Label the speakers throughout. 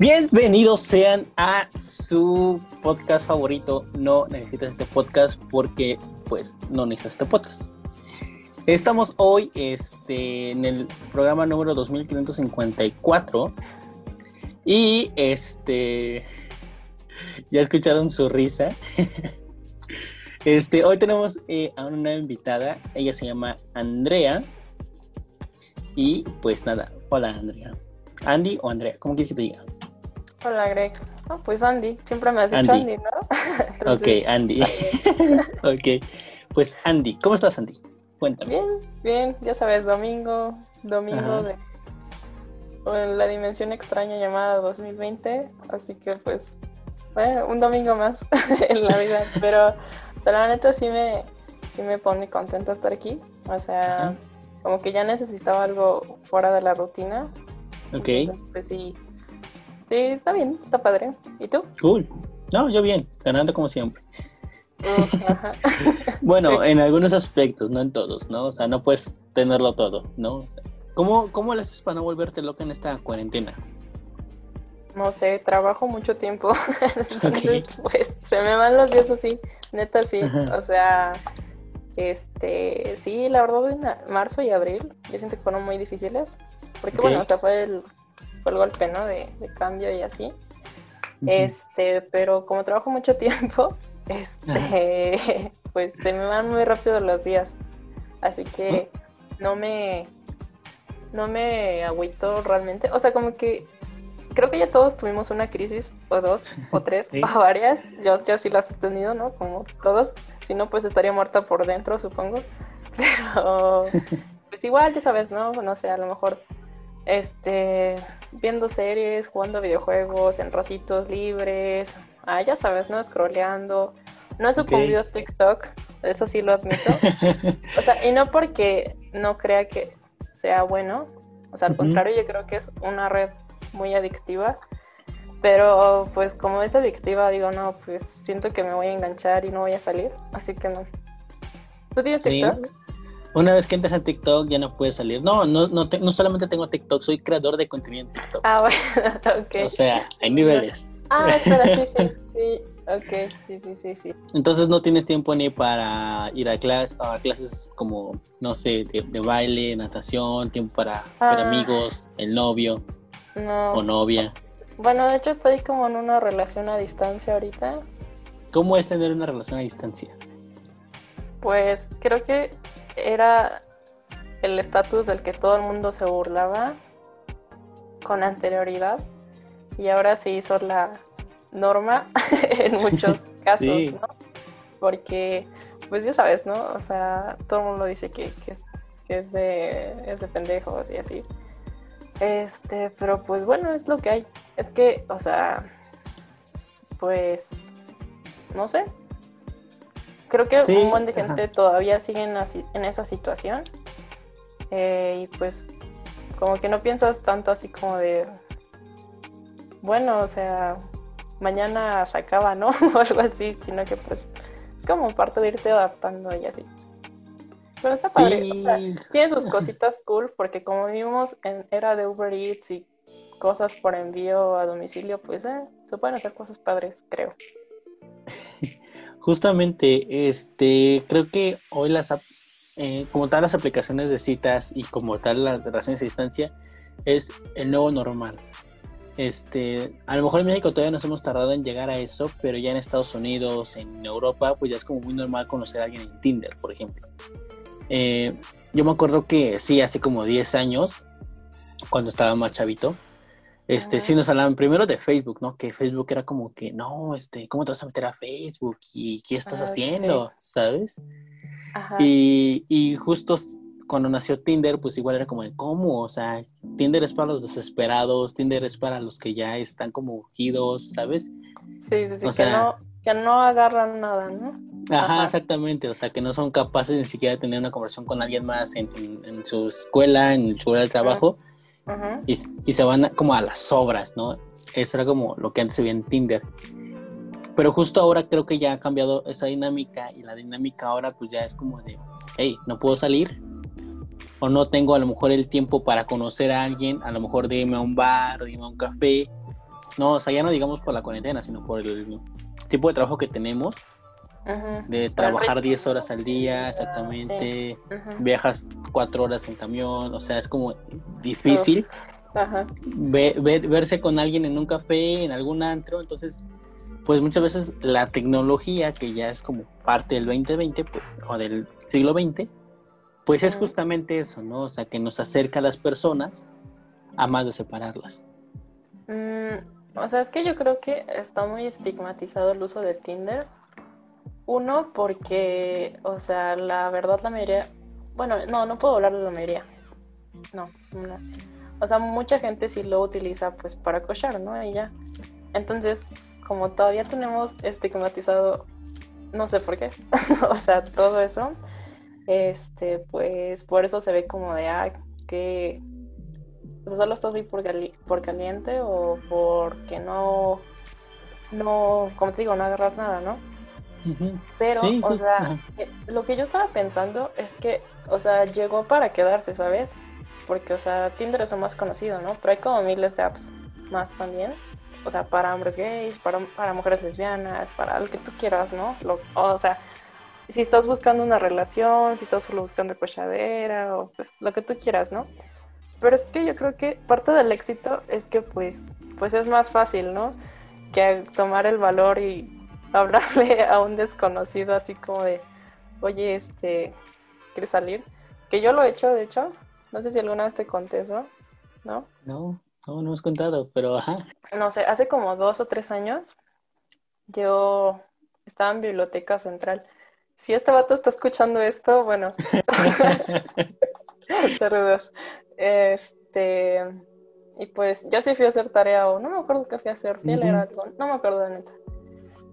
Speaker 1: Bienvenidos sean a su podcast favorito. No necesitas este podcast porque, pues, no necesitas este podcast. Estamos hoy este, en el programa número 2554 y este ya escucharon su risa. Este, hoy tenemos eh, a una invitada, ella se llama Andrea. Y pues nada, hola Andrea. Andy o Andrea, ¿cómo quieres que te diga?
Speaker 2: Hola Greg. Oh, pues Andy, siempre me has dicho Andy,
Speaker 1: ¿no? ok, Andy. ok, pues Andy, ¿cómo estás Andy? Cuéntame.
Speaker 2: Bien, bien, ya sabes, domingo, domingo de la dimensión extraña llamada 2020, así que pues, bueno, un domingo más en la vida, pero pero la neta sí me, sí me pone contenta estar aquí. O sea, como que ya necesitaba algo fuera de la rutina.
Speaker 1: Ok.
Speaker 2: pues sí. Sí, está bien, está padre. ¿Y tú?
Speaker 1: Cool. No, yo bien, ganando como siempre. bueno, en algunos aspectos, no en todos, ¿no? O sea, no puedes tenerlo todo, ¿no? ¿Cómo, ¿Cómo le haces para no volverte loca en esta cuarentena?
Speaker 2: no sé, trabajo mucho tiempo. Entonces, pues se me van los días así, neta sí. O sea, este, sí, la verdad, en marzo y abril, yo siento que fueron muy difíciles. Porque bueno, o sea, fue el, fue el golpe, ¿no? De, cambio y así. Este, pero como trabajo mucho tiempo, este, pues se me van muy rápido los días. Así que no me, no me agüito realmente. O sea, como que creo que ya todos tuvimos una crisis, o dos, o tres, o varias. Yo, yo sí las he tenido, ¿no? Como todos. Si no, pues estaría muerta por dentro, supongo. Pero, pues igual, ya sabes, ¿no? No sé, a lo mejor, este, viendo series, jugando videojuegos en ratitos libres. Ah, ya sabes, ¿no? Scrolleando. No he sucumbido a TikTok, eso sí lo admito. O sea, y no porque no crea que sea bueno. O sea, al contrario, yo creo que es una red muy adictiva. Pero pues como es adictiva, digo, no, pues siento que me voy a enganchar y no voy a salir, así que no. ¿Tú tienes TikTok?
Speaker 1: Una vez que entras a TikTok ya no puedes salir. No, no, no, no solamente tengo TikTok, soy creador de contenido en TikTok.
Speaker 2: Ah, bueno, ok.
Speaker 1: O sea, hay niveles.
Speaker 2: Ah, espera, sí, sí, sí. Ok, sí, sí, sí, sí.
Speaker 1: Entonces no tienes tiempo ni para ir a, clase, a clases como, no sé, de, baile, natación, tiempo para ah. amigos, el novio.
Speaker 2: No.
Speaker 1: ¿O novia?
Speaker 2: Bueno, de hecho estoy como en una relación a distancia ahorita.
Speaker 1: ¿Cómo es tener una relación a distancia?
Speaker 2: Pues creo que era el estatus del que todo el mundo se burlaba con anterioridad y ahora se hizo la norma en muchos casos, ¿no? Porque, pues ya sabes, ¿no? O sea, todo el mundo dice que, es, que es, de, es de pendejos y así. Este, pero pues bueno, es lo que hay. Es que, o sea, pues, no sé. Creo que un montón de gente todavía sigue en, esa situación. Eh, y pues, como que no piensas tanto así como de, bueno, o sea, mañana se acaba, ¿no? o algo así, sino que pues es como parte de irte adaptando y así. Pero está padre, o sea, tiene sus cositas cool porque como vimos en era de Uber Eats y cosas por envío a domicilio, pues eh, se pueden hacer cosas padres, creo.
Speaker 1: Justamente, este, creo que hoy las, eh, como tal las aplicaciones de citas y como tal las relaciones a distancia es el nuevo normal. Este, a lo mejor en México todavía nos hemos tardado en llegar a eso, pero ya en Estados Unidos, en Europa, pues ya es como muy normal conocer a alguien en Tinder, por ejemplo. Eh, yo me acuerdo que sí, hace como 10 años, cuando estaba más chavito, este, sí nos hablaban primero de Facebook, ¿no? Que Facebook era como que, no, este, ¿cómo te vas a meter a Facebook? ¿Y qué estás ah, haciendo? ¿Sabes? Y, y justo cuando nació Tinder, pues igual era como de, ¿cómo? O sea, Tinder es para los desesperados, Tinder es para los que ya están como urgidos, ¿sabes?
Speaker 2: Sí, sí, sí, que, no, que no agarran nada, ¿no?
Speaker 1: Ajá, exactamente, o sea, que no son capaces ni siquiera de tener una conversación con alguien más en, su escuela, en su hora de trabajo, Y, se van como a las obras, ¿no? Eso era como lo que antes se veía en Tinder. Pero justo ahora creo que ya ha cambiado esa dinámica y la dinámica ahora pues ya es como de, hey, no puedo salir o no tengo a lo mejor el tiempo para conocer a alguien, a lo mejor de irme a un bar, de irme a un café No, o sea, ya no digamos por la cuarentena, sino por el tipo de trabajo que tenemos. De trabajar 10 horas al día, exactamente. Viajas 4 horas en camión, o sea, es como difícil. verse con alguien en un café, en algún antro, entonces pues muchas veces la tecnología, que ya es como parte del 2020, pues, o del siglo XX, pues es justamente eso, ¿no? O sea, que nos acerca a las personas a más de separarlas.
Speaker 2: Mm, o sea, es que yo creo que está muy estigmatizado el uso de Tinder. Uno, porque, o sea, la verdad la mayoría, bueno, no, no puedo hablar de la mayoría. No, no. O sea, mucha gente sí lo utiliza pues para cochar, ¿no? Y ya. Entonces, como todavía tenemos estigmatizado, no sé por qué, o sea, todo eso, este, pues por eso se ve como de, ah, que o sea, solo estás ahí por, por caliente o porque no, no, como te digo, no agarras nada, ¿no? Pero, o sea, eh, lo que yo estaba pensando es que, o sea, llegó para quedarse, ¿sabes? Porque, o sea, Tinder es lo más conocido, ¿no? Pero hay como miles de apps más también o sea, para hombres gays, para, para mujeres lesbianas, para lo que tú quieras, ¿no? o sea, si estás buscando una relación, si estás solo buscando cochadera, o pues lo que tú quieras, ¿no? Pero es que yo creo que parte del éxito es que pues, pues es más fácil, ¿no? Que tomar el valor y hablarle a un desconocido así como de, oye, este, ¿quieres salir? Que yo lo he hecho, de hecho. No sé si alguna vez te conté eso, ¿no?
Speaker 1: No. No, no hemos contado, pero ajá.
Speaker 2: No sé, hace como dos o tres años yo estaba en Biblioteca Central. Si este vato está escuchando esto, bueno. Saludos. Este. Y pues yo sí fui a hacer tarea o no me acuerdo qué fui a hacer, fui a leer algo, no me acuerdo de neta.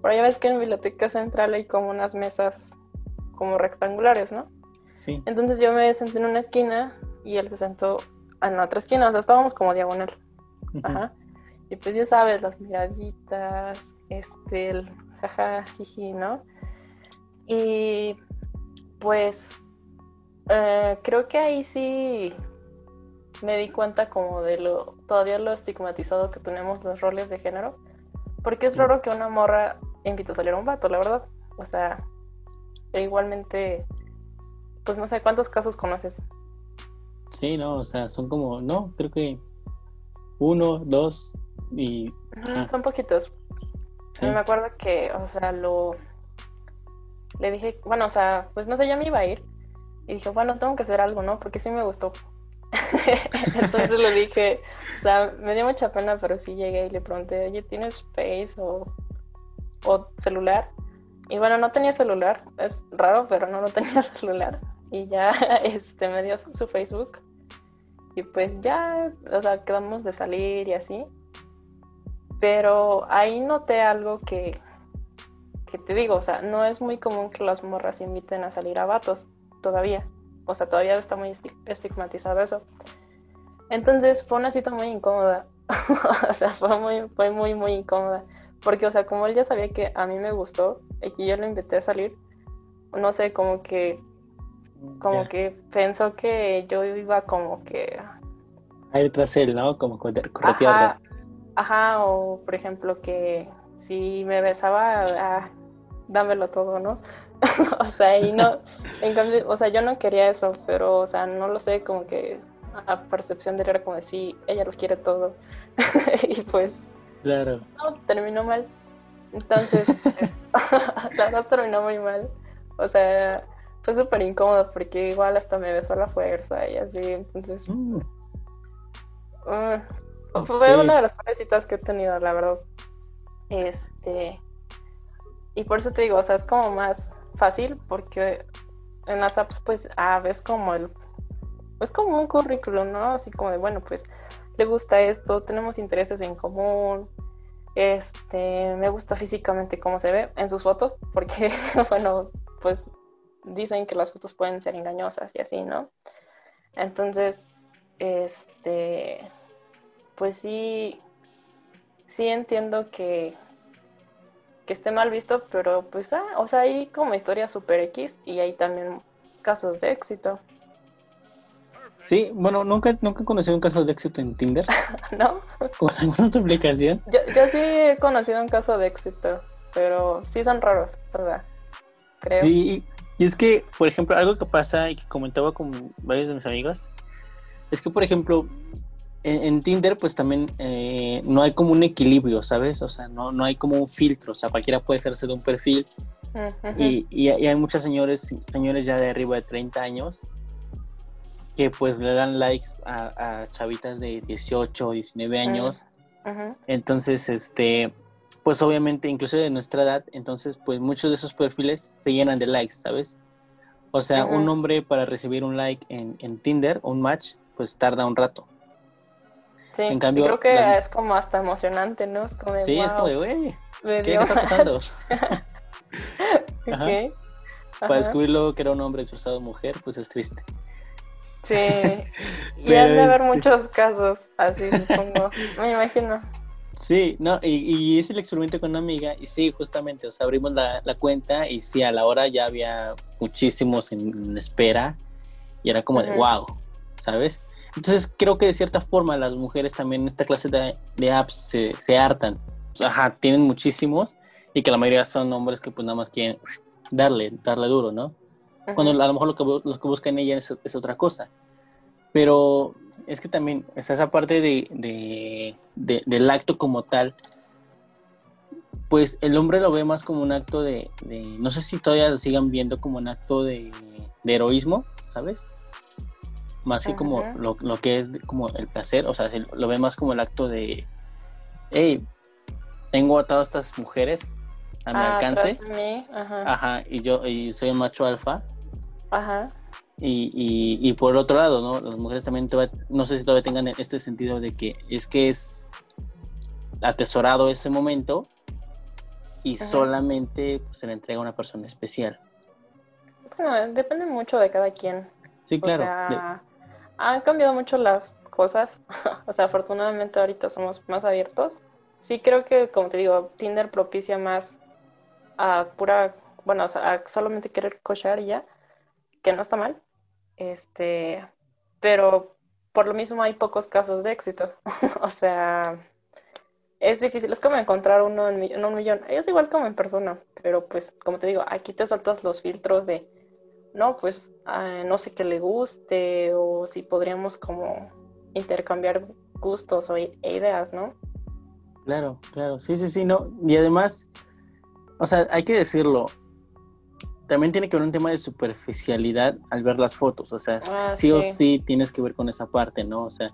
Speaker 2: Pero ya ves que en Biblioteca Central hay como unas mesas como rectangulares, ¿no?
Speaker 1: Sí.
Speaker 2: Entonces yo me senté en una esquina y él se sentó en la otra esquina, o sea, estábamos como diagonal. Ajá. Y pues ya sabes, las miraditas, este, el jaja, jiji, ¿no? Y pues eh, creo que ahí sí me di cuenta como de lo, todavía lo estigmatizado que tenemos los roles de género. Porque es raro que una morra invite a salir a un vato, la verdad. O sea, igualmente, pues no sé cuántos casos conoces.
Speaker 1: Sí, no, o sea, son como, no, creo que uno, dos y...
Speaker 2: Son poquitos. Me acuerdo que, o sea, lo... Le dije, bueno, o sea, pues no sé, ya me iba a ir. Y dije, bueno, tengo que hacer algo, ¿no? Porque sí me gustó. Entonces le dije, o sea, me dio mucha pena, pero sí llegué y le pregunté, oye, ¿tienes Face o, o celular? Y bueno, no tenía celular, es raro, pero no, no tenía celular. Y ya este, me dio su Facebook. Y pues ya, o sea, quedamos de salir y así. Pero ahí noté algo que, que te digo, o sea, no es muy común que las morras inviten a salir a vatos todavía. O sea, todavía está muy estigmatizado eso. Entonces fue una cita muy incómoda. o sea, fue muy, fue muy, muy incómoda. Porque, o sea, como él ya sabía que a mí me gustó y que yo lo invité a salir, no sé, como que como que pensó que yo iba como que...
Speaker 1: A ir tras él, ¿no? Como corretearlo.
Speaker 2: Ajá, ajá, o por ejemplo que si me besaba, ah, dámelo todo, ¿no? o sea, y no, en cambio, o sea, yo no quería eso, pero, o sea, no lo sé, como que a percepción de él era como decir, ella lo quiere todo. y pues...
Speaker 1: Claro.
Speaker 2: No, terminó mal. Entonces, pues, la verdad terminó muy mal. O sea, fue súper incómodo porque igual hasta me besó a la fuerza y así, entonces... Mm. Uh, fue una de las peores que he tenido, la verdad. Este... Y por eso te digo, o sea, es como más fácil porque en las apps pues ah, ves como el... Es como un currículum, ¿no? Así como de, bueno, pues le gusta esto, tenemos intereses en común, este, me gusta físicamente cómo se ve en sus fotos, porque, bueno, pues dicen que las fotos pueden ser engañosas y así, ¿no? Entonces, este, pues sí, sí entiendo que, que esté mal visto, pero pues, ah, o sea, hay como historias super X y hay también casos de éxito.
Speaker 1: Sí, bueno, nunca, nunca he conocido un caso de éxito en Tinder.
Speaker 2: ¿No?
Speaker 1: ¿O en alguna otra aplicación?
Speaker 2: Yo, yo sí he conocido un caso de éxito, pero sí son raros, ¿verdad? Creo.
Speaker 1: Sí, y es que, por ejemplo, algo que pasa y que comentaba con varios de mis amigos, es que, por ejemplo, en, en Tinder, pues también eh, no hay como un equilibrio, ¿sabes? O sea, no, no hay como un filtro, o sea, cualquiera puede hacerse de un perfil.
Speaker 2: Ujú.
Speaker 1: Y, y- y hay muchos señores, señores ya de arriba de 30 años que pues le dan likes a, a chavitas de 18 o 19 años. Entonces, este, pues obviamente, incluso de nuestra edad, entonces, pues muchos de esos perfiles se llenan de likes, ¿sabes? O sea, un hombre para recibir un like en, en Tinder, un match, pues tarda un rato.
Speaker 2: Sí,
Speaker 1: En cambio,
Speaker 2: creo que
Speaker 1: las-
Speaker 2: es como hasta emocionante, ¿no? Es como de,
Speaker 1: Sí, es como
Speaker 2: "Wow,
Speaker 1: de, güey, ¿qué, está pasando? Ajá.
Speaker 2: Ok.
Speaker 1: Para
Speaker 2: Ajá.
Speaker 1: descubrir luego que era un hombre disfrazado de mujer, pues es triste.
Speaker 2: Sí. Y han de haber
Speaker 1: este-
Speaker 2: muchos casos así, supongo. Me imagino.
Speaker 1: Sí, no, y, y hice el experimento con una amiga y sí, justamente, o sea, abrimos la, la cuenta y sí, a la hora ya había muchísimos en, en espera y era como de wow, ¿sabes? Entonces creo que de cierta forma las mujeres también en esta clase de, de apps se, se hartan. Ajá, tienen muchísimos y que la mayoría son hombres que pues nada más quieren darle, darle duro, ¿no? Cuando a lo mejor lo que, lo que buscan ella es, es otra cosa. Pero es que también está esa parte de, de- de- del acto como tal. Pues el hombre lo ve más como un acto de, de- no sé si todavía lo sigan viendo como un acto de, heroísmo, ¿sabes? Más que como lo, lo que es como el placer, o sea, se- lo ve más como el acto de, hey, tengo atado a estas mujeres a mi
Speaker 2: Ah,
Speaker 1: alcance.
Speaker 2: Ajá.
Speaker 1: ajá, y yo y soy el macho alfa,
Speaker 2: Ajá.
Speaker 1: y, y, y por otro lado, ¿no? Las mujeres también, todavía- no sé si todavía tengan este sentido de que es que es atesorado ese momento y
Speaker 2: Ajá.
Speaker 1: solamente pues, se le entrega a una persona especial.
Speaker 2: Bueno, depende mucho de cada quien.
Speaker 1: Sí, claro.
Speaker 2: O sea, han cambiado mucho las cosas. o sea, afortunadamente ahorita somos más abiertos. Sí creo que, como te digo, Tinder propicia más a pura, bueno, o sea, a solamente querer cochar y ya, que no está mal. Este, pero por lo mismo hay pocos casos de éxito. o sea, es difícil, es como encontrar uno en, un millón. Es igual como en persona, pero pues, como te digo, aquí te soltas los filtros de no, pues ah, no sé qué le guste o si podríamos como intercambiar gustos o e ideas, ¿no?
Speaker 1: Claro, claro. Sí, sí, sí, no. Y además, o sea, hay que decirlo. También tiene que ver un tema de superficialidad al ver las fotos. O sea,
Speaker 2: Ah,
Speaker 1: sí, o
Speaker 2: sí.
Speaker 1: tienes que ver con esa parte, ¿no? O sea.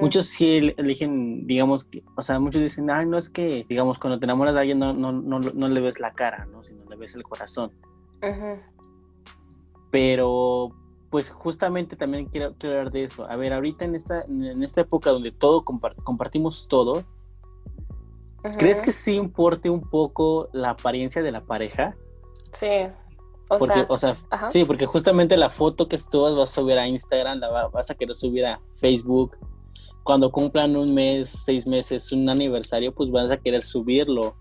Speaker 1: Muchos sí el- eligen, digamos, que, o sea, muchos dicen, ay, no es que, digamos, cuando te enamoras de alguien no, no, no, no le ves la cara, ¿no? Sino le ves el corazón. Pero, pues justamente también quiero, quiero hablar de eso. A ver, ahorita en esta, en esta época donde todo compar- compartimos todo, ¿crees que sí importe un poco la apariencia de la pareja?
Speaker 2: Sí. O
Speaker 1: Porque,
Speaker 2: sea,
Speaker 1: o sea,
Speaker 2: ajá.
Speaker 1: sí, porque justamente la foto que tú vas a subir a Instagram, la va- vas a querer subir a Facebook. Cuando cumplan un mes, seis meses, un aniversario, pues vas a querer subirlo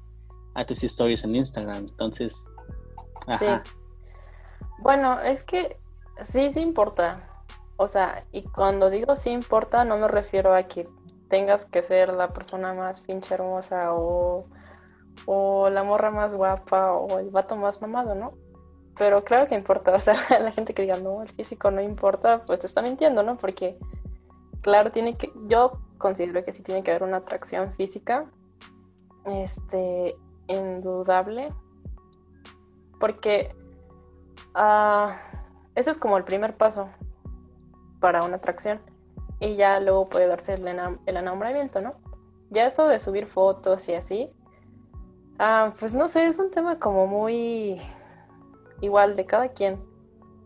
Speaker 1: a tus stories en Instagram. Entonces, ajá.
Speaker 2: Sí. Bueno, es que sí, sí importa. O sea, y cuando digo sí importa, no me refiero a que tengas que ser la persona más pinche hermosa o, o la morra más guapa o el vato más mamado, ¿no? Pero claro que importa. O sea, la gente que diga, no, el físico no importa, pues te está mintiendo, ¿no? Porque, claro, tiene que, yo considero que sí tiene que haber una atracción física, este, indudable, porque ah, ese es como el primer paso para una atracción y ya luego puede darse el, enam- el enamoramiento, ¿no? Ya eso de subir fotos y así, ah, pues no sé, es un tema como muy igual de cada quien,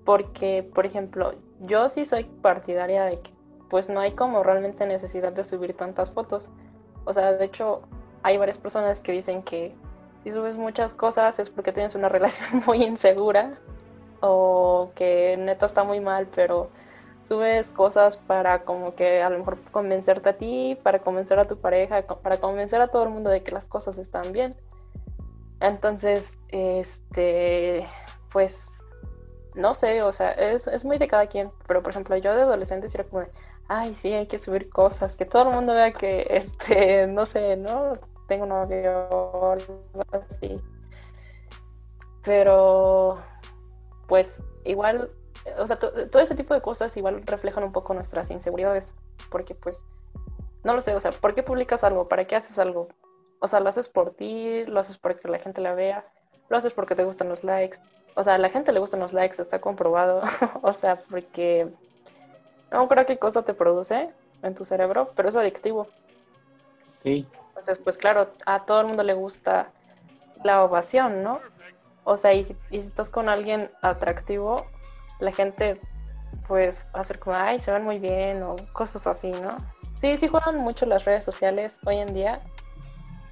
Speaker 2: porque, por ejemplo, yo sí soy partidaria de que pues no hay como realmente necesidad de subir tantas fotos. O sea, de hecho, hay varias personas que dicen que si subes muchas cosas es porque tienes una relación muy insegura o que neta está muy mal, pero subes cosas para como que a lo mejor convencerte a ti, para convencer a tu pareja, para convencer a todo el mundo de que las cosas están bien. Entonces, este, pues no sé, o sea, es, es muy de cada quien, pero por ejemplo, yo de adolescente sí era como ay, sí, hay que subir cosas, que todo el mundo vea que, este, no sé, ¿no? Tengo novio así. Pero, pues, igual, o sea, todo ese tipo de cosas igual reflejan un poco nuestras inseguridades, porque pues, no lo sé, o sea, ¿por qué publicas algo? ¿Para qué haces algo? O sea, lo haces por ti, lo haces porque la gente la vea, lo haces porque te gustan los likes. O sea, a la gente le gustan los likes, está comprobado. o sea, porque no creo qué cosa te produce en tu cerebro, pero es adictivo.
Speaker 1: Sí.
Speaker 2: Entonces, pues claro, a todo el mundo le gusta la ovación, ¿no? O sea, y si, y si estás con alguien atractivo, la gente pues va a ser como, ay, se ven muy bien o cosas así, ¿no? Sí, sí juegan mucho las redes sociales hoy en día.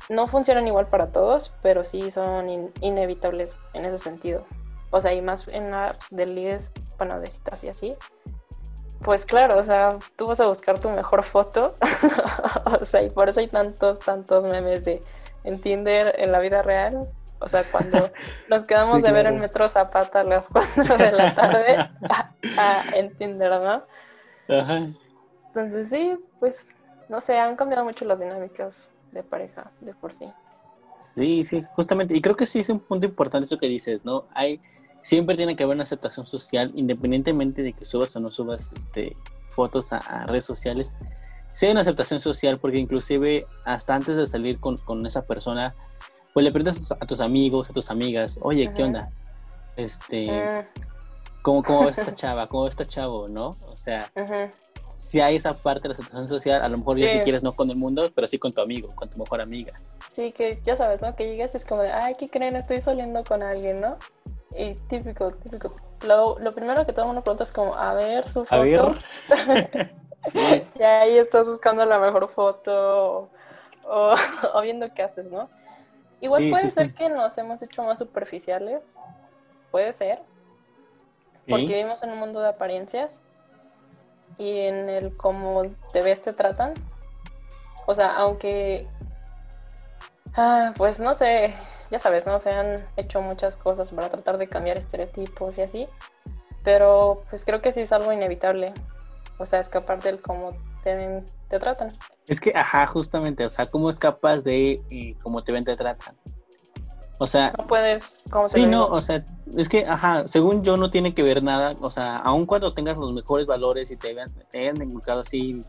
Speaker 2: No funcionan igual para todos, pero sí son inevitables en ese sentido. O sea, y más en apps de ligues, bueno, de citas y así. Pues claro, o sea, tú vas a buscar tu mejor foto. o sea, y por eso hay tantos, tantos memes de en Tinder en la vida real. O sea, cuando nos quedamos de ver en Metro Zapata a las 4 de la tarde en Tinder, ¿no?
Speaker 1: Ajá.
Speaker 2: Entonces sí, pues, no sé, han cambiado mucho las dinámicas de pareja de por sí.
Speaker 1: Sí, sí, justamente. Y creo que sí es un punto importante eso que dices, ¿no? Hay siempre tiene que haber una aceptación social, independientemente de que subas o no subas este, fotos a, redes sociales. Sí hay una aceptación social porque inclusive hasta antes de salir con, con esa persona, pues le preguntas a tus amigos, a tus amigas, oye, ¿qué onda? Este, mm. ¿cómo, ¿cómo esta chava? ¿Cómo esta chavo? ¿No? O sea, si hay esa parte de la aceptación social, a lo mejor ya si quieres no con el mundo, pero sí con tu amigo, con tu mejor amiga.
Speaker 2: Sí, que ya sabes, ¿no? Que llegas y es como de, ay, ¿qué creen? Estoy saliendo con alguien, ¿no? Y típico, típico. Lo, lo primero que todo el mundo pregunta es como, a ver su foto. A ver. sí. Y ahí estás buscando la mejor foto o, o, viendo qué haces, ¿no? Igual puede ser que nos hemos hecho más superficiales. Puede ser. Porque vivimos en un mundo de apariencias y en el cómo te ves te tratan. O sea, aunque, ah, pues no sé, ya sabes, ¿no? Se han hecho muchas cosas para tratar de cambiar estereotipos y así, pero pues creo que sí es algo inevitable, o sea, escapar del cómo te, te tratan.
Speaker 1: Es que, ajá, justamente, o sea, ¿cómo escapas de eh, cómo te ven, te tratan? O sea,
Speaker 2: no puedes, ¿cómo
Speaker 1: Sí, no, o sea, es que, ajá, según yo no tiene que ver nada, o sea, aun cuando tengas los mejores valores y te, vean, te hayan inculcado así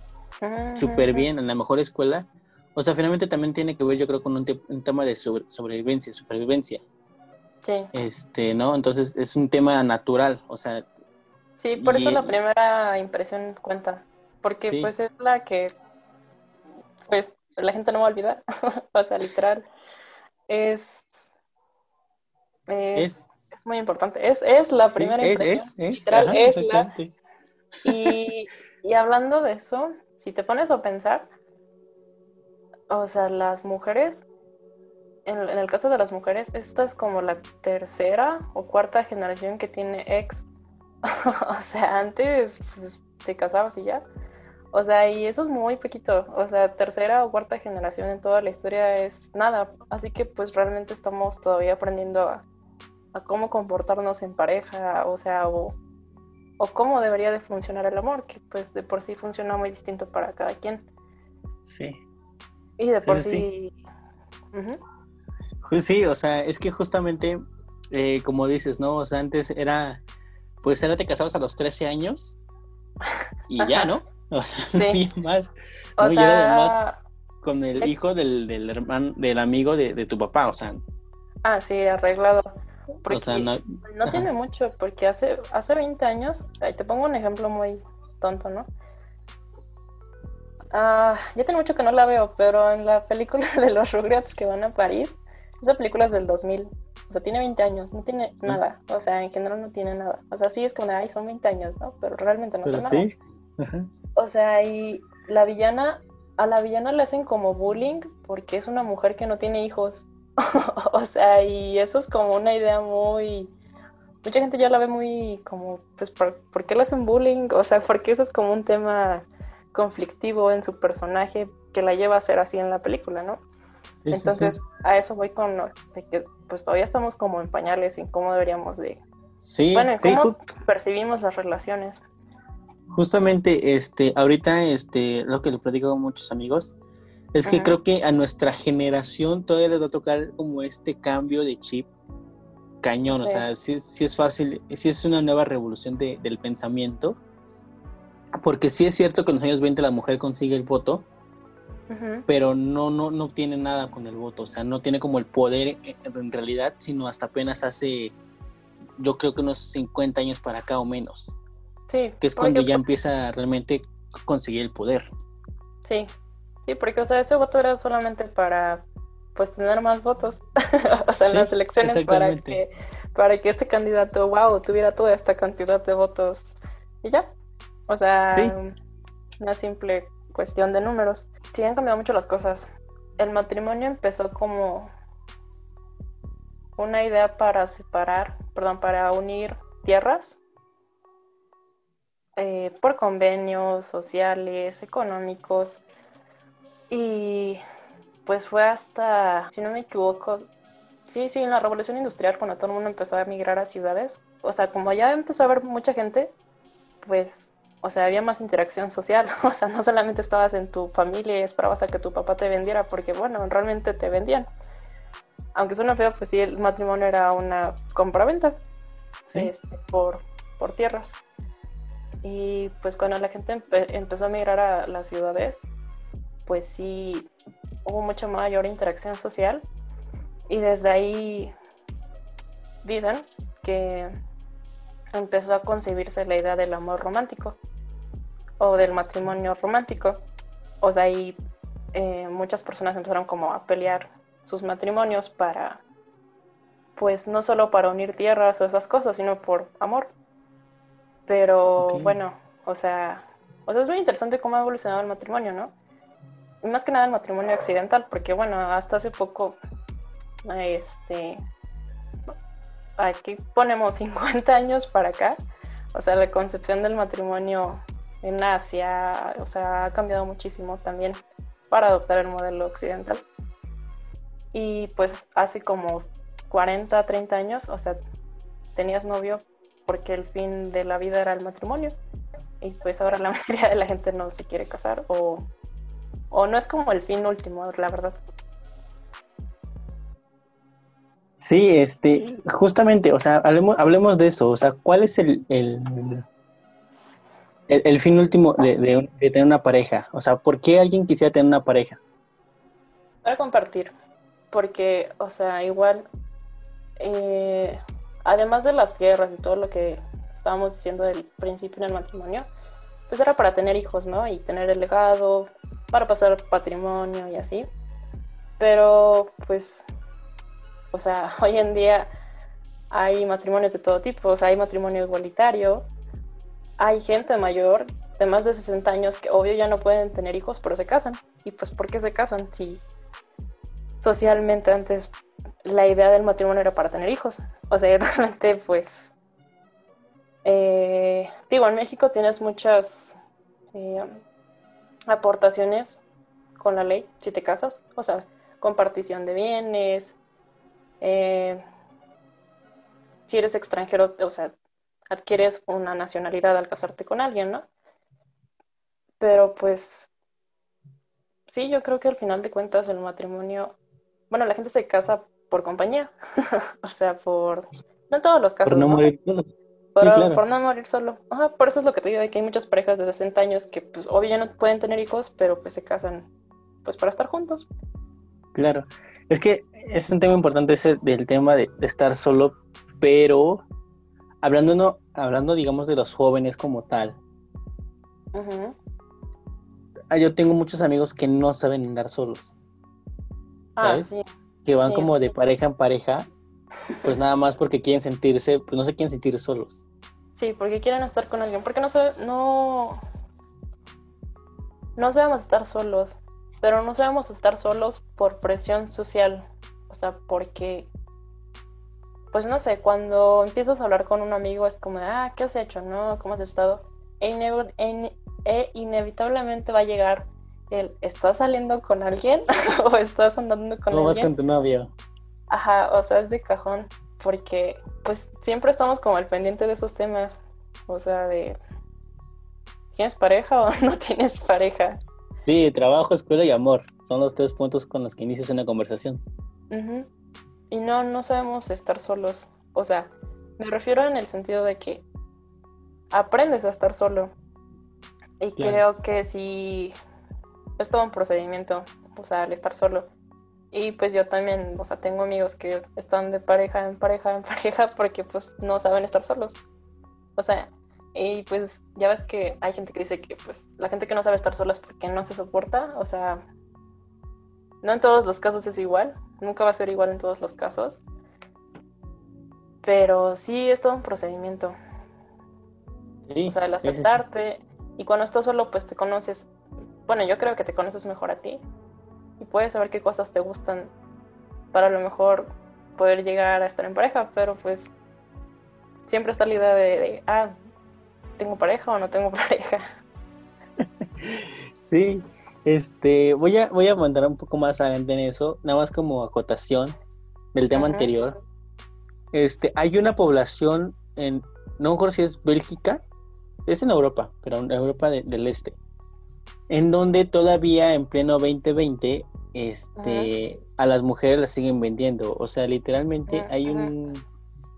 Speaker 1: súper bien en la mejor escuela, o sea, finalmente también tiene que ver, yo creo, con un, tema de sobrevivencia, supervivencia.
Speaker 2: Sí.
Speaker 1: Este, ¿no? Entonces es un tema natural, o sea.
Speaker 2: Sí, por eso la primera impresión cuenta, porque pues es la que, pues, la gente no va a olvidar, o sea, literal, es, es, es, muy importante, es, es la primera impresión, es, literal, es la... Y, y hablando de eso, si te pones a pensar, o sea, las mujeres, en, el caso de las mujeres, esta es como la tercera o cuarta generación que tiene ex. o sea, antes pues, te casabas y ya. O sea, y eso es muy poquito. O sea, tercera o cuarta generación en toda la historia es nada. Así que pues realmente estamos todavía aprendiendo a, a cómo comportarnos en pareja, o sea, o, o, cómo debería de funcionar el amor, que pues de por sí funciona muy distinto para cada quien.
Speaker 1: Sí.
Speaker 2: Y de por sí.
Speaker 1: Sí. o sea, es que justamente, eh, como dices, ¿no? O sea, antes era, pues era te casabas a los 13 años y ya, ¿no? O sea, no había más. no, sea... más con el hijo del, del hermano, del amigo de, tu papá, o sea.
Speaker 2: Ah, sí, arreglado. O sea, no, no tiene mucho, porque hace, hace 20 años, te pongo un ejemplo muy tonto, ¿no? Ah, ya tiene mucho que no la veo, pero en la película de los Rugrats que van a París, esa película es del 2000, o sea, tiene 20 años, no tiene nada, o sea, en general no tiene nada. O sea, sí es como, ay, son 20 años, ¿no? Pero realmente no son nada. O sea, y la villana, a la villana le hacen como bullying porque es una mujer que no tiene hijos. o sea, y eso es como una idea muy... Mucha gente ya la ve muy como, pues, ¿por, ¿por qué le hacen bullying? O sea, porque eso es como un tema conflictivo en su personaje que la lleva a ser así en la película, ¿no? Entonces, a eso voy con que pues todavía estamos como en pañales en cómo deberíamos de
Speaker 1: Sí,
Speaker 2: bueno,
Speaker 1: sí,
Speaker 2: ¿cómo percibimos las relaciones?
Speaker 1: justamente, este, ahorita, este, lo que le platico a muchos amigos, es que
Speaker 2: Ajá.
Speaker 1: creo que a nuestra generación todavía les va a tocar como este cambio de chip cañón, o sea, sí, sí es fácil, sí es una nueva revolución de- del pensamiento, porque sí es cierto que en los años 20 la mujer consigue el voto, pero no, no, no obtiene nada con el voto, o sea, no tiene como el poder en, en realidad, sino hasta apenas hace, yo creo que unos 50 años para acá o menos,
Speaker 2: Sí,
Speaker 1: que es cuando ya empieza a realmente conseguir el poder.
Speaker 2: Sí, sí, porque, o sea, ese voto era solamente para, pues, tener más votos, o sea, en
Speaker 1: Sí,
Speaker 2: las elecciones para que, para que este candidato, wow, tuviera toda esta cantidad de votos y ya. O sea,
Speaker 1: Sí.
Speaker 2: una simple cuestión de números. Sí, han cambiado mucho las cosas. El matrimonio empezó como una idea para separar, perdón, para unir tierras eh, por convenios sociales, económicos. Y pues fue hasta, si no me equivoco, sí, sí, en la revolución industrial, cuando todo el mundo empezó a emigrar a ciudades. O sea, como ya empezó a haber mucha gente, pues, o sea, había más interacción social. O sea, no solamente estabas en tu familia y esperabas a que tu papá te vendiera, porque bueno, realmente te vendían. Aunque suena feo, pues sí, el matrimonio era una compraventa
Speaker 1: ¿sí?
Speaker 2: este, por, por tierras. Y pues cuando la gente empe- empezó a migrar a las ciudades, pues sí hubo mucha mayor interacción social. Y desde ahí dicen que empezó a concebirse la idea del amor romántico o del matrimonio romántico. O sea, ahí eh, muchas personas empezaron como a pelear sus matrimonios para, pues no solo para unir tierras o esas cosas, sino por amor. Pero bueno, o sea, o sea, es muy interesante cómo ha evolucionado el matrimonio, ¿no? Más que nada el matrimonio occidental, porque bueno, hasta hace poco, este, aquí ponemos 50 años para acá, o sea, la concepción del matrimonio en Asia, o sea, ha cambiado muchísimo también para adoptar el modelo occidental. Y pues hace como 40, 30 años, o sea, tenías novio porque el fin de la vida era el matrimonio. Y pues ahora la mayoría de la gente no se quiere casar o, o no es como el fin último, la verdad.
Speaker 1: Sí, este, justamente, o sea, hablemos, hablemos de eso, o sea, ¿cuál es el, el, el, el fin último de, de- de tener una pareja? O sea, ¿por qué alguien quisiera tener una pareja?
Speaker 2: Para compartir, porque, o sea, igual, eh, además de las tierras y todo lo que estábamos diciendo del principio en el matrimonio, pues era para tener hijos, ¿no? Y tener el legado, para pasar patrimonio y así. Pero, pues, o sea, hoy en día hay matrimonios de todo tipo, o sea, hay matrimonio igualitario, hay gente mayor de más de 60 años que obvio ya no pueden tener hijos, pero se casan. Y pues, ¿por qué se casan? Si socialmente antes la idea del matrimonio era para tener hijos. O sea, realmente, pues, eh, digo, en México tienes muchas eh, aportaciones con la ley si te casas, o sea, compartición de bienes, eh, si eres extranjero, o sea, adquieres una nacionalidad al casarte con alguien, ¿no? Pero pues, sí, yo creo que al final de cuentas el matrimonio, bueno, la gente se casa por compañía, o sea, por, no en todos los casos,
Speaker 1: Por no
Speaker 2: ¿no?
Speaker 1: morir solos.
Speaker 2: Por,
Speaker 1: Sí, claro.
Speaker 2: por no morir solo. Ajá, por eso es lo que te digo, de que hay muchas parejas de 60 años que, pues, obvio ya no pueden tener hijos, pero pues se casan, pues, para estar juntos.
Speaker 1: Claro. Es que es un tema importante ese del tema de, de estar solo, pero hablando, no, hablando, digamos, de los jóvenes como tal. Ah, yo tengo muchos amigos que no saben andar solos,
Speaker 2: Ah, sí.
Speaker 1: que van
Speaker 2: Sí.
Speaker 1: como de pareja en pareja, pues nada más porque quieren sentirse, pues no se quieren sentir solos.
Speaker 2: Sí, porque quieren estar con alguien. Porque no no. No sabemos estar solos. Pero no sabemos estar solos por presión social. O sea, porque. Pues no sé, cuando empiezas a hablar con un amigo es como de, ah, ¿qué has hecho? ¿No? ¿Cómo has estado? E, e ine- e inevitablemente va a llegar el, ¿estás saliendo con alguien? o estás andando con
Speaker 1: ¿Cómo vas
Speaker 2: alguien?
Speaker 1: con tu novio?
Speaker 2: Ajá, o sea, es de cajón. Porque pues siempre estamos como al pendiente de esos temas, o sea, de ¿tienes pareja o no tienes pareja?
Speaker 1: Sí, trabajo, escuela y amor son los tres puntos con los que inicias una conversación.
Speaker 2: Y no, no sabemos estar solos, o sea, me refiero en el sentido de que aprendes a estar solo. Y creo que si es todo un procedimiento, o sea, al estar solo. Y pues yo también, o sea, tengo amigos que están de pareja en pareja en pareja porque pues no saben estar solos. O sea, y pues ya ves que hay gente que dice que pues la gente que no sabe estar sola es porque no se soporta. O sea, no en todos los casos es igual, nunca va a ser igual en todos los casos. Pero sí es todo un procedimiento. o sea, el aceptarte. Y cuando estás solo, pues te conoces. Bueno, yo creo que te conoces mejor a ti y puedes saber qué cosas te gustan para a lo mejor poder llegar a estar en pareja, pero pues siempre está la idea de, ah, ¿tengo pareja o no tengo pareja?
Speaker 1: Sí, este, voy a, voy a mandar un poco más adelante en eso, nada más como acotación del tema anterior. Este, hay una población en, no recuerdo si es Bélgica, es en Europa, pero en Europa del Este, en donde todavía en pleno 2020 este, a las mujeres las siguen vendiendo. O sea, literalmente hay un,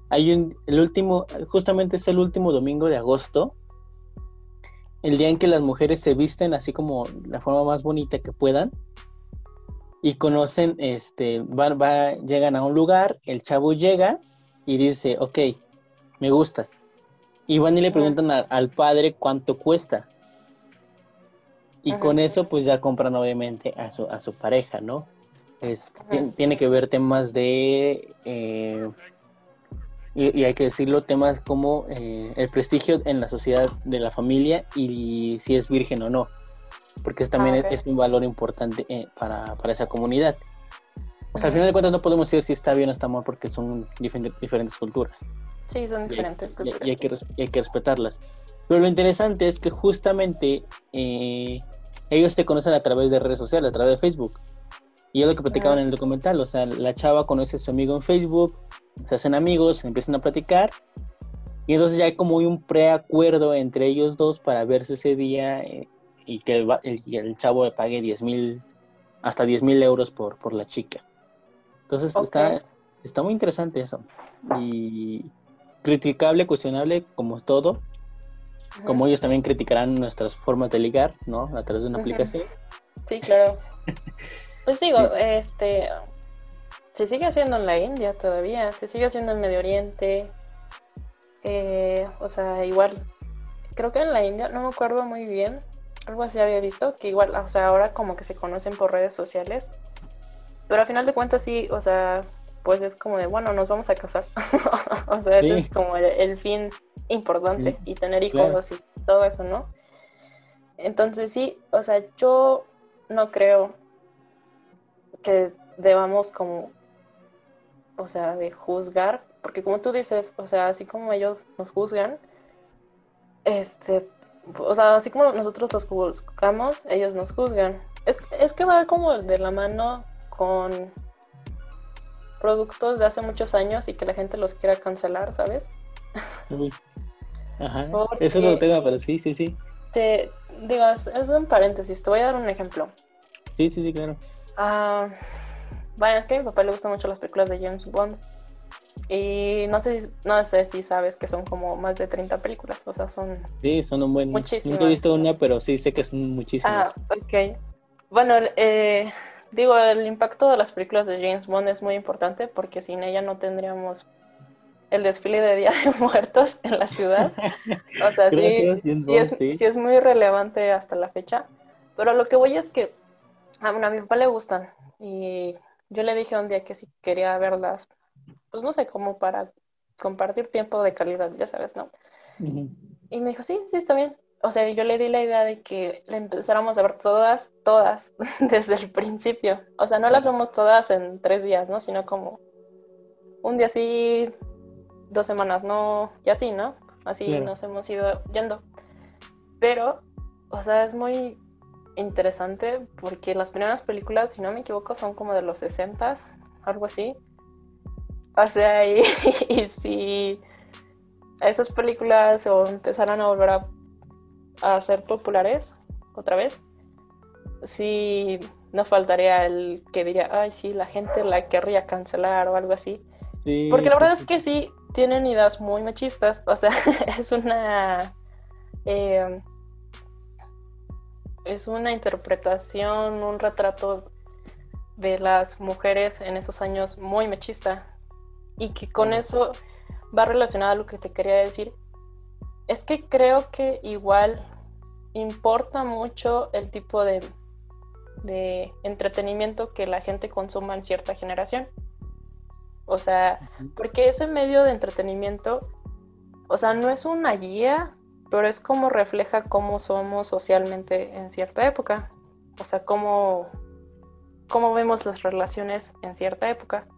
Speaker 1: hay un, el último, justamente es el último domingo de agosto, el día en que las mujeres se visten así como la forma más bonita que puedan y conocen, este, va, va, llegan a un lugar, el chavo llega y dice, ok, me gustas. Y van y le preguntan al padre cuánto cuesta. Y con eso pues ya compran obviamente a su, a su pareja, ¿no? tiene, que ver temas de, eh, y, hay que decirlo, temas como eh, el prestigio en la sociedad de la familia y, si es virgen o no, porque eso también ah, es, un valor importante eh, para, esa comunidad. O sea, al final de cuentas no podemos decir si está bien o está mal porque son diferentes culturas.
Speaker 2: Sí, son diferentes culturas. Y,
Speaker 1: hay, que, hay que respetarlas. Pero lo interesante es que justamente eh, ellos te conocen a través de redes sociales, a través de Facebook. Y es lo que platicaban en el documental. O sea, la chava conoce a su amigo en Facebook, se hacen amigos, empiezan a platicar. Y entonces ya hay como un preacuerdo entre ellos dos para verse ese día eh, y que el, el, chavo le pague 10 mil, hasta 10 mil euros por, por la chica. Entonces está, está muy interesante eso. Y criticable, cuestionable, como todo, como ellos también criticarán nuestras formas de ligar, ¿no? A través de una aplicación.
Speaker 2: Sí, claro. Pues digo, este, se sigue haciendo en la India todavía, se sigue haciendo en Medio Oriente, eh, o sea, igual, creo que en la India, no me acuerdo muy bien, algo así había visto, que igual, o sea, ahora como que se conocen por redes sociales, pero al final de cuentas sí, o sea, pues es como de, bueno, nos vamos a casar. o sea, ese es como el, fin importante y tener hijos y todo eso, ¿no? Entonces sí, o sea, yo no creo que debamos como, o sea, de juzgar, porque como tú dices, o sea, así como ellos nos juzgan, este, o sea, así como nosotros los juzgamos, ellos nos juzgan. Es, es que va como de la mano con productos de hace muchos años y que la gente los quiera cancelar, ¿sabes?
Speaker 1: Ajá. Eso es otro tema, pero sí, sí, sí.
Speaker 2: Te digo, es, un paréntesis, te voy a dar un ejemplo.
Speaker 1: Sí, sí, sí, claro.
Speaker 2: Ah, bueno, es que a mi papá le gustan mucho las películas de James Bond. Y no sé, si, no sé si sabes que son como más de 30 películas, o sea, son...
Speaker 1: Sí, son un buen... Muchísimas. Nunca he visto una, pero sí sé que son muchísimas.
Speaker 2: Ah, ok. Bueno, eh, digo, el impacto de las películas de James Bond es muy importante porque sin ella no tendríamos el desfile de Día de Muertos en la ciudad. O sea, sí, sí, es, muy relevante hasta la fecha. Pero lo que voy es que a, mi papá le gustan y yo le dije un día que si quería verlas, pues no sé, como para compartir tiempo de calidad, ya sabes, ¿no? Y me dijo, sí, sí, está bien o sea, yo le di la idea de que le empezáramos a ver todas, todas, desde el principio. O sea, no las vemos todas en tres días, ¿no? Sino como un día sí, dos semanas no, y así, ¿no? Así nos hemos ido yendo. Pero, o sea, es muy interesante porque las primeras películas, si no me equivoco, son como de los 60, algo así. O sea, y, si esas películas o empezaran a volver a, a ser populares otra vez, sí no faltaría el que diría, ay, sí, la gente la querría cancelar o algo así. Porque la verdad es que sí, tienen ideas muy machistas, o sea, es una... Eh, es una interpretación, un retrato de las mujeres en esos años muy machista y que con eso va relacionado a lo que te quería decir. Es que creo que igual importa mucho el tipo de, de entretenimiento que la gente consuma en cierta generación. O sea, porque ese medio de entretenimiento, o sea, no es una guía, pero es como refleja cómo somos socialmente en cierta época. O sea, cómo, cómo vemos las relaciones en cierta época.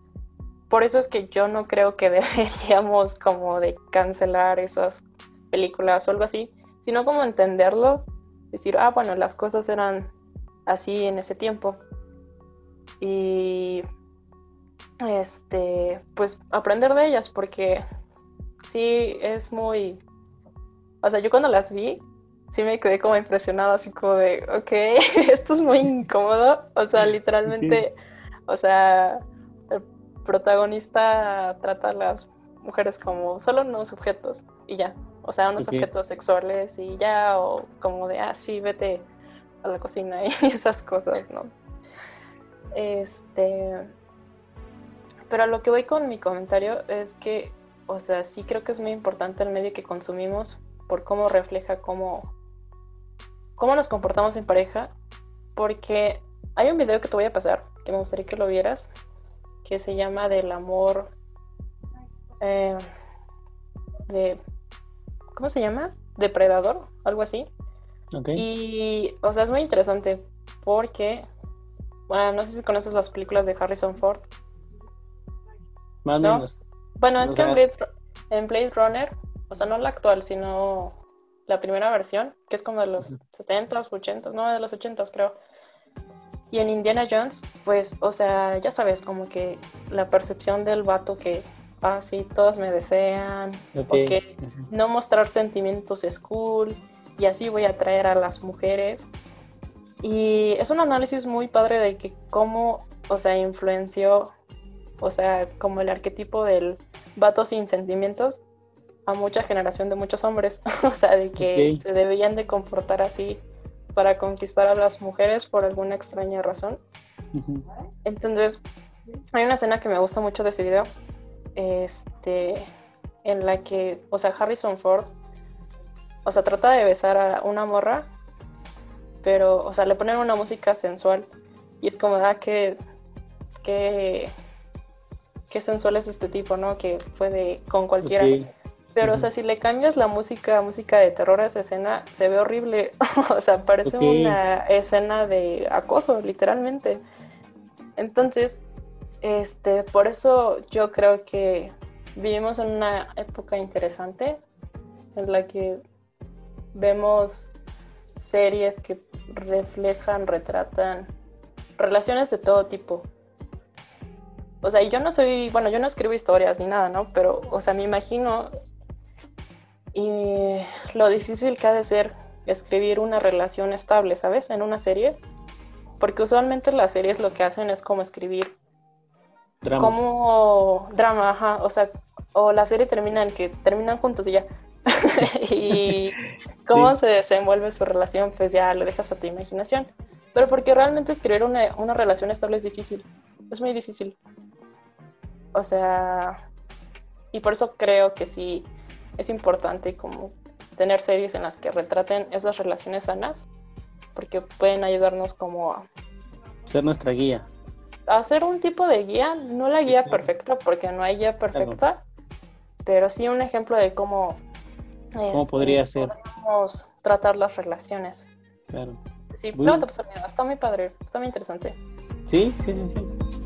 Speaker 2: Por eso es que yo no creo que deberíamos como de cancelar esas películas o algo así, sino como entenderlo, decir, ah, bueno, las cosas eran así en ese tiempo. Y este, pues aprender de ellas, porque sí es muy. O sea, yo cuando las vi, sí me quedé como impresionada, así como de, ok, esto es muy incómodo. O sea, literalmente, o sea, el protagonista trata a las mujeres como solo unos objetos y ya. O sea, unos objetos sexuales y ya, o como de, ah, sí, vete a la cocina y esas cosas, ¿no? Este pero lo que voy con mi comentario es que, o sea, sí creo que es muy importante el medio que consumimos por cómo refleja cómo, cómo nos comportamos en pareja, porque hay un video que te voy a pasar, que me gustaría que lo vieras, que se llama Del amor eh, de... ¿Cómo se llama? Depredador, algo así. Y, o sea, es muy interesante porque, bueno, no sé si conoces las películas de Harrison Ford.
Speaker 1: Más o menos.
Speaker 2: Bueno, es que en Blade, Runner, o sea, no la actual, sino la primera versión, que es como de los 70s, 80s, no, de los 80s creo. Y en Indiana Jones, pues, o sea, ya sabes, como que la percepción del vato que, ah, sí, todos me desean, porque no mostrar sentimientos es cool, y así voy a atraer a las mujeres. Y es un análisis muy padre de que cómo, o sea, influenció o sea, como el arquetipo del vato sin sentimientos a mucha generación de muchos hombres, o sea, de que se debían de comportar así para conquistar a las mujeres por alguna extraña razón. Entonces, hay una escena que me gusta mucho de ese video, este, en la que, o sea, Harrison Ford, o sea, trata de besar a una morra, pero, o sea, le ponen una música sensual y es como, ah, que, que qué sensual es este tipo, ¿no? Que puede con cualquiera. Pero, o sea, si le cambias la música música de terror a esa escena, se ve horrible. o sea, parece una escena de acoso, literalmente. Entonces, este, por eso yo creo que vivimos en una época interesante en la que vemos series que reflejan, retratan relaciones de todo tipo o sea, yo no soy, bueno, yo no escribo historias ni nada, ¿no? Pero, o sea, me imagino y lo difícil que ha de ser escribir una relación estable, ¿sabes? En una serie. Porque usualmente las series lo que hacen es como escribir drama. como drama, ajá. O sea, o la serie termina en que terminan juntos y ya. y cómo se desenvuelve su relación, pues ya lo dejas a tu imaginación. Pero porque realmente escribir una, una relación estable es difícil. Es muy difícil. O sea, y por eso creo que sí es importante como tener series en las que retraten esas relaciones sanas, porque pueden ayudarnos como a
Speaker 1: ser nuestra guía.
Speaker 2: A hacer un tipo de guía, no la guía perfecta, porque no hay guía perfecta, pero sí un ejemplo de cómo,
Speaker 1: ¿Cómo podría ser?
Speaker 2: Tratar las relaciones.
Speaker 1: Claro.
Speaker 2: Sí, muy... está muy padre, está muy interesante.
Speaker 1: Sí, sí, sí, sí.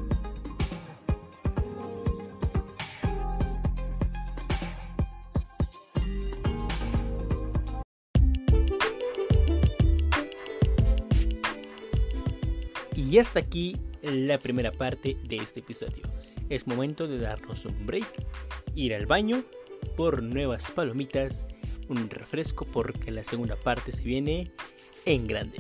Speaker 1: Y hasta aquí la primera parte de este episodio. Es momento de darnos un break, ir al baño por nuevas palomitas, un refresco porque la segunda parte se viene en grande.